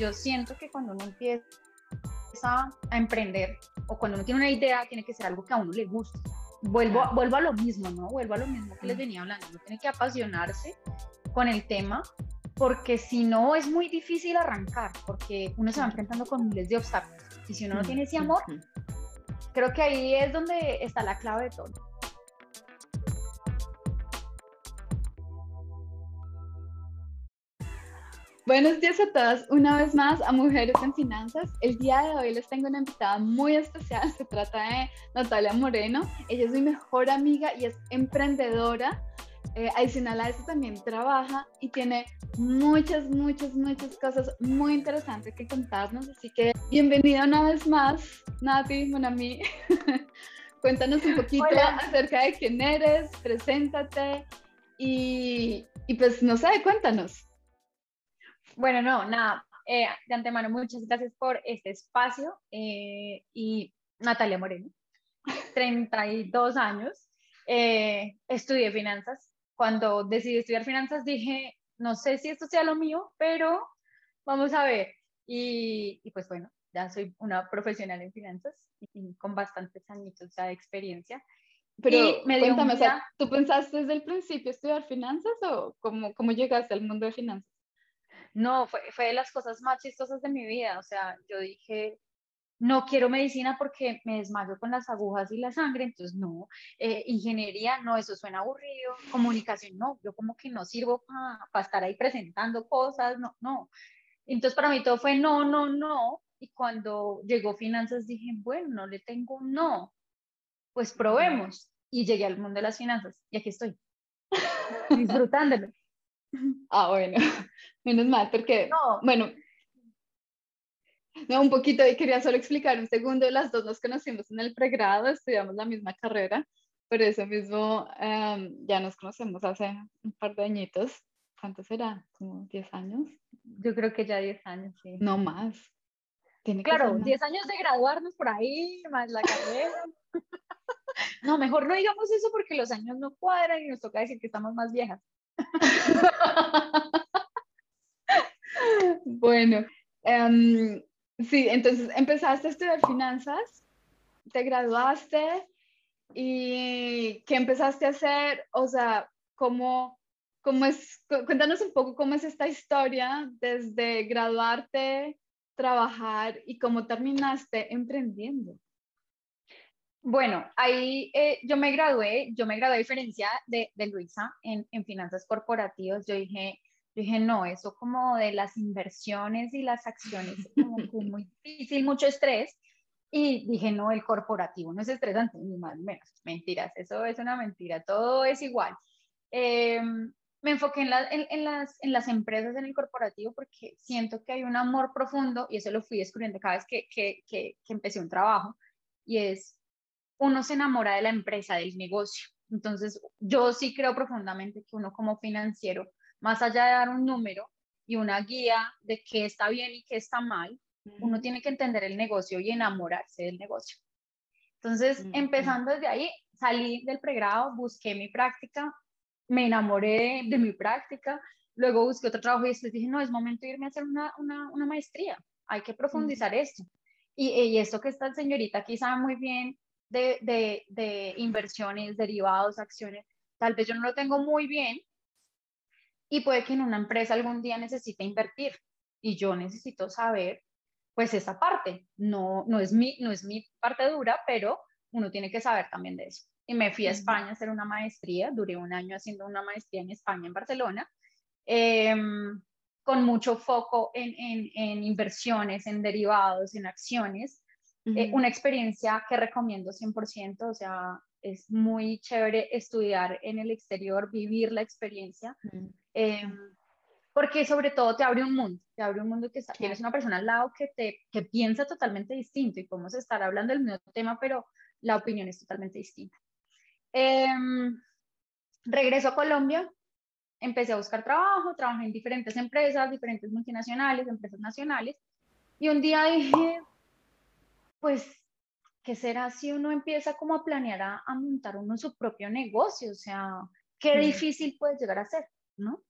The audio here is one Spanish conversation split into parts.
yo siento que cuando uno empieza a emprender o cuando uno tiene una idea, tiene que ser algo que a uno le guste. Vuelvo, vuelvo a lo mismo, ¿no? Vuelvo a lo mismo que les venía hablando. Uno tiene que apasionarse con el tema porque si no es muy difícil arrancar, porque uno se va enfrentando con miles de obstáculos. Y si uno no tiene ese amor, creo que ahí es donde está la clave de todo. Buenos días a todas, una vez más a Mujeres en Finanzas. El día de hoy les tengo una invitada muy especial, se trata de Natalia Moreno. Ella es mi mejor amiga y es emprendedora. Eh, adicional a eso también trabaja y tiene muchas, muchas, muchas cosas muy interesantes que contarnos. Así que bienvenida una vez más, Nati, Monami. Cuéntanos un poquito acerca de quién eres, preséntate y, y pues no sé, cuéntanos. Bueno, no, nada, eh, de antemano muchas gracias por este espacio eh, y Natalia Moreno, 32 años, eh, estudié finanzas. Cuando decidí estudiar finanzas dije, no sé si esto sea lo mío, pero vamos a ver. Y, pues bueno, ya soy una profesional en finanzas y, con bastantes añitos de experiencia. Pero me cuéntame, ¿tú pensaste desde el principio estudiar finanzas o cómo, cómo llegaste al mundo de finanzas? No, fue, fue de las cosas más chistosas de mi vida. O sea, yo dije, no quiero medicina porque me desmayo con las agujas y la sangre, entonces no. Eh, ingeniería, no, eso suena aburrido. Comunicación, no, yo como que no sirvo para estar ahí presentando cosas, no, no. Entonces para mí todo fue no, no, no. Y cuando llegó finanzas dije, bueno, no le tengo un no, pues probemos. Y llegué al mundo de las finanzas y aquí estoy, disfrutándolo. Ah, bueno, menos mal, porque, no. bueno, no, un poquito, y quería solo explicar un segundo, las dos nos conocimos en el pregrado, estudiamos la misma carrera, pero eso mismo em, ya nos conocemos hace un par de añitos. ¿Cuánto será? ¿Como 10 años? Yo creo que ya 10 años, sí. No más. Tiene claro, 10 años de graduarnos por ahí, más la carrera. no, mejor no digamos eso porque los años no cuadran y nos toca decir que estamos más viejas. bueno, em, sí, entonces empezaste a estudiar finanzas, te graduaste y ¿qué empezaste a hacer? O sea, ¿cómo, cómo es? Cuéntanos un poco cómo es esta historia desde graduarte, trabajar y cómo terminaste emprendiendo. Bueno, ahí eh, yo me gradué, yo me gradué a diferencia de, de Luisa en, en, finanzas corporativas. Yo dije, yo dije, no, eso como de las inversiones y las acciones, como muy difícil, mucho estrés. Y dije, no, el corporativo no es estresante, ni más ni menos. Mentiras, eso es una mentira, todo es igual. Em, me enfoqué en, en, en, las, en las empresas, en el corporativo, porque siento que hay un amor profundo, y eso lo fui descubriendo cada vez que, que, que, que empecé un trabajo, y es uno se enamora de la empresa, del negocio. Entonces, yo sí creo profundamente que uno como financiero, más allá de dar un número y una guía de qué está bien y qué está mal, uno tiene que entender el negocio y enamorarse del negocio. Entonces, empezando desde ahí, salí del pregrado, busqué mi práctica, me enamoré de, mi práctica, luego busqué otro trabajo y después dije, no, es momento de irme a hacer una, una, una maestría, hay que profundizar esto. Y, y, esto que esta señorita aquí sabe muy bien de, de, inversiones, derivados, acciones, tal vez yo no lo tengo muy bien y puede que en una empresa algún día necesite invertir y yo necesito saber pues esa parte. No, no, es mi, no es mi parte dura, pero uno tiene que saber también de eso. Y me fui a España a hacer una maestría, duré un año haciendo una maestría en España, en Barcelona, em, con mucho foco en, en, en, inversiones, en derivados, en acciones, eh, una experiencia que recomiendo 100%, o sea, es muy chévere estudiar en el exterior, vivir la experiencia, em, porque sobre todo te abre un mundo, te abre un mundo que tienes una persona al lado que, te, que piensa totalmente distinto y podemos estar hablando del mismo tema, pero la opinión es totalmente distinta. Em, regreso a Colombia, empecé a buscar trabajo, trabajé en diferentes empresas, diferentes multinacionales, empresas nacionales, y un día dije, pues, ¿qué será si uno empieza como a planear a, montar uno su propio negocio? O sea, qué difícil puede llegar a ser, ¿no?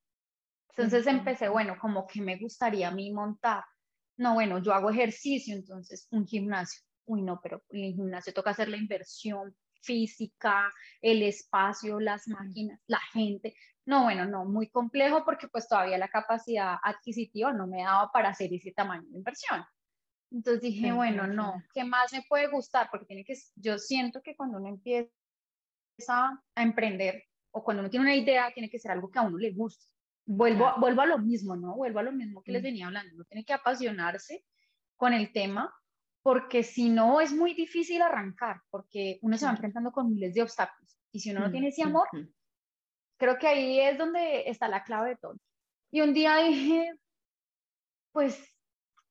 Entonces empecé, bueno, como que me gustaría a mí montar no, bueno, yo hago ejercicio, entonces un gimnasio. Uy, no, pero en el gimnasio toca hacer la inversión física, el espacio, las máquinas, la gente. No, bueno, no, muy complejo porque pues todavía la capacidad adquisitiva no me daba para hacer ese tamaño de inversión. Entonces dije, bueno, no, ¿qué más me puede gustar? Porque tiene que, yo siento que cuando uno empieza a emprender o cuando uno tiene una idea, tiene que ser algo que a uno le guste. Vuelvo, vuelvo a lo mismo, ¿no? Vuelvo a lo mismo que les venía hablando. Uno tiene que apasionarse con el tema porque si no es muy difícil arrancar, porque uno se va enfrentando con miles de obstáculos. Y si uno no tiene ese amor, creo que ahí es donde está la clave de todo. Y un día dije, pues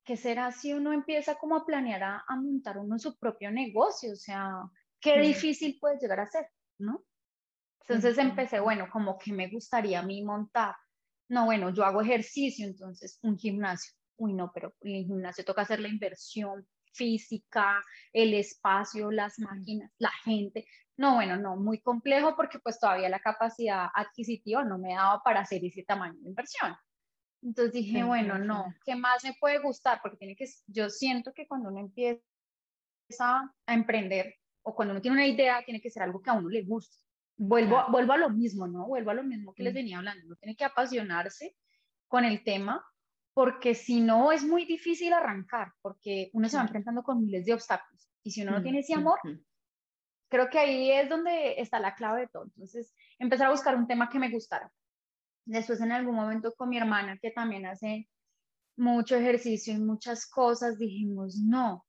¿qué será si uno empieza como a planear a, montar uno su propio negocio? O sea, qué difícil puede llegar a ser, ¿no? Entonces empecé, bueno, como que me gustaría a mí montar. No, bueno, yo hago ejercicio, entonces un gimnasio. Uy, no, pero en el gimnasio toca hacer la inversión física, el espacio, las máquinas, la gente. No, bueno, no, muy complejo porque pues todavía la capacidad adquisitiva no me daba para hacer ese tamaño de inversión. Entonces dije, bueno, no, ¿qué más me puede gustar? Porque tiene que, yo siento que cuando uno empieza a emprender o cuando uno tiene una idea, tiene que ser algo que a uno le guste. Vuelvo, vuelvo a lo mismo, ¿no? Vuelvo a lo mismo que les mm. venía hablando. Uno tiene que apasionarse con el tema porque si no es muy difícil arrancar, porque uno se va enfrentando con miles de obstáculos. Y si uno no mm, tiene ese amor, creo que ahí es donde está la clave de todo. Entonces, empezar a buscar un tema que me gustara. Después en algún momento con mi hermana, que también hace mucho ejercicio y muchas cosas, dijimos, no,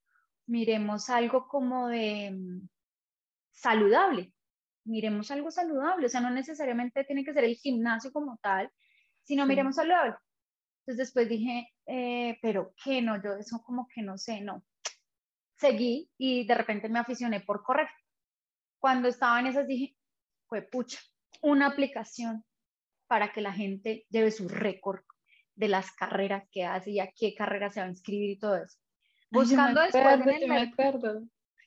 miremos algo como de mm, saludable, miremos algo saludable, o sea, no necesariamente tiene que ser el gimnasio como tal, sino miremos saludable. Entonces después dije, eh, pero ¿qué no? Yo eso como que no sé, no. Seguí y de repente me aficioné por correr. Cuando estaba en esas dije, fue pucha, una aplicación para que la gente lleve su récord de las carreras que hace y a qué carrera se va a inscribir y todo eso. Buscando después yo me acuerdo.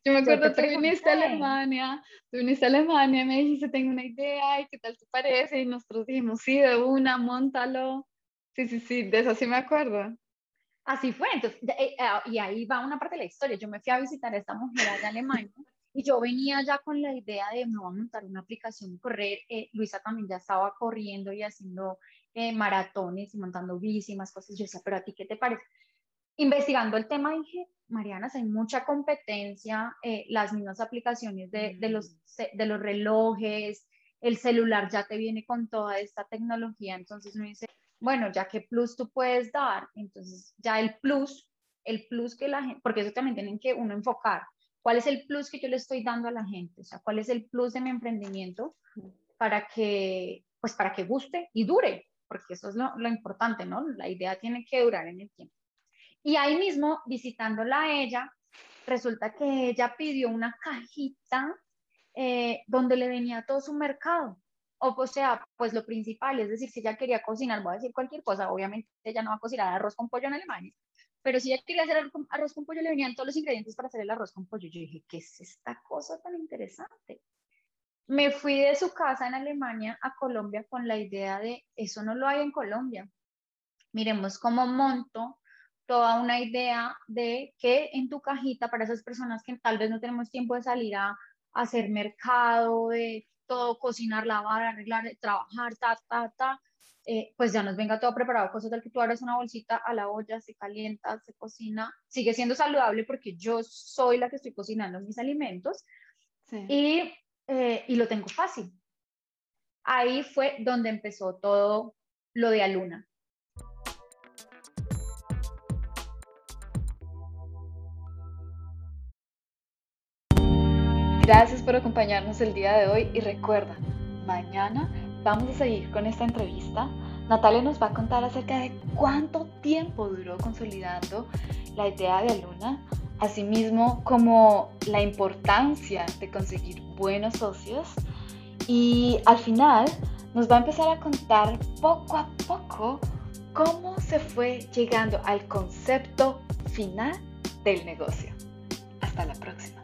Yo me acuerdo, tú viniste a Alemania, tú viniste a Alemania, me dijiste, tengo una idea, ¿y qué tal te parece? Y nosotros dijimos, sí, de una, montalo. Sí, sí, sí, de eso sí me acuerdo. Así fue, entonces, eh, ah, y ahí va una parte de la historia. Yo me fui a visitar a esta mujer allá en Alemania y yo venía ya con la idea de me voy a montar una aplicación correr. Eh, Luisa también ya estaba corriendo y haciendo eh, maratones y montando bici y más cosas. Yo decía, pero a ti qué te parece? Investigando el tema dije, Mariana, hay mucha competencia, eh, las mismas aplicaciones de, de, los, mm. de los relojes, el celular ya te viene con toda esta tecnología. Entonces uno dice, bueno, ya que plus tú puedes dar, entonces ya el plus, el plus que la gente, porque eso también tienen que uno enfocar ¿Cuál es el plus que yo le estoy dando a la gente? O sea, ¿cuál es el plus de mi emprendimiento para que, pues para que guste y dure? Porque eso es lo, importante, ¿no? La idea tiene que durar en el tiempo. Y ahí mismo, visitándola a ella, resulta que ella pidió una cajita eh, donde le venía todo su mercado. O, o sea, pues lo principal, es decir, si ella quería cocinar, voy a decir cualquier cosa, obviamente ella no va a cocinar arroz con pollo en Alemania, pero si ella quería hacer arroz con pollo, le venían todos los ingredientes para hacer el arroz con pollo. Yo dije, ¿qué es esta cosa tan interesante? Me fui de su casa en Alemania a Colombia con la idea de, eso no lo hay en Colombia. Miremos cómo monto toda una idea de que en tu cajita, para esas personas que tal vez no tenemos tiempo de salir a, hacer mercado, de todo, cocinar, lavar, arreglar, trabajar, ta, ta, ta, eh, pues ya nos venga todo preparado, cosas del que tú abres una bolsita a la olla, se calienta, se cocina, sigue siendo saludable porque yo soy la que estoy cocinando mis alimentos y, eh, y lo tengo fácil. Ahí fue donde empezó todo lo de Aluna. Gracias por acompañarnos el día de hoy y recuerda, mañana vamos a seguir con esta entrevista. Natalia nos va a contar acerca de cuánto tiempo duró consolidando la idea de Aluna, asimismo como la importancia de conseguir buenos socios y al final nos va a empezar a contar poco a poco cómo se fue llegando al concepto final del negocio. Hasta la próxima.